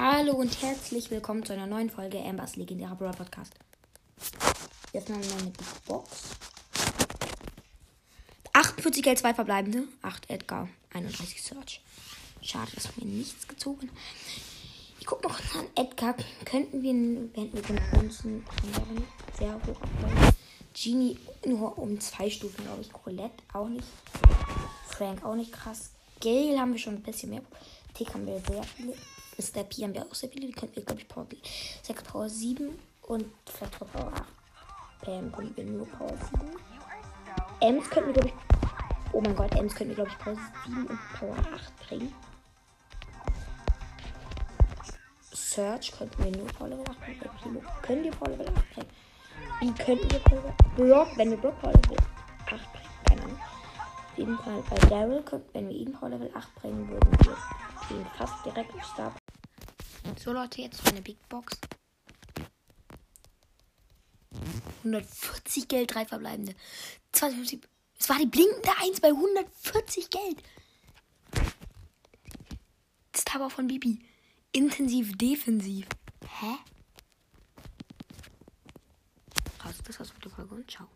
Hallo und herzlich willkommen zu einer neuen Folge Ambers legendärer Brawl Podcast. Jetzt mal meine Big Box. 48 Geld, 2 verbleibende, 8 Edgar, 31 Search. Schade, dass mir nichts gezogen. Ich guck noch an Edgar. Könnten wir, wenn wir den Münzen sehr hoch abbauen. Genie nur um zwei Stufen, glaube ich. Colette auch nicht. Frank auch nicht krass. Gale haben wir schon ein bisschen mehr. Tick haben wir sehr viele. Mr. P haben wir auch sehr viele. Die könnten wir, glaube ich, Power 6 Power 7 und vielleicht Power 8. Pam könnten wir nur Power 7. Ems könnten wir, glaube ich. Oh mein Gott, Ems könnten wir, glaube ich, Power 7 und Power 8 bringen. Search könnten wir nur Power Level 8 bringen. Können wir Power Level 8 bringen? Wie könnten wir Power Block, wenn wir Block Power Level 8 bringen? Keine Ahnung. Jeden Fall bei Daryl, wenn wir ihn Power Level 8 bringen, würden wir ihn fast direkt auf Star. So Leute, jetzt eine Big Box. 140 Geld, drei verbleibende. 250. Es war die blinkende 1 bei 140 Geld. Das Tower von Bibi. Intensiv, defensiv. Hä? Raus, das war's mit der Folge und ciao.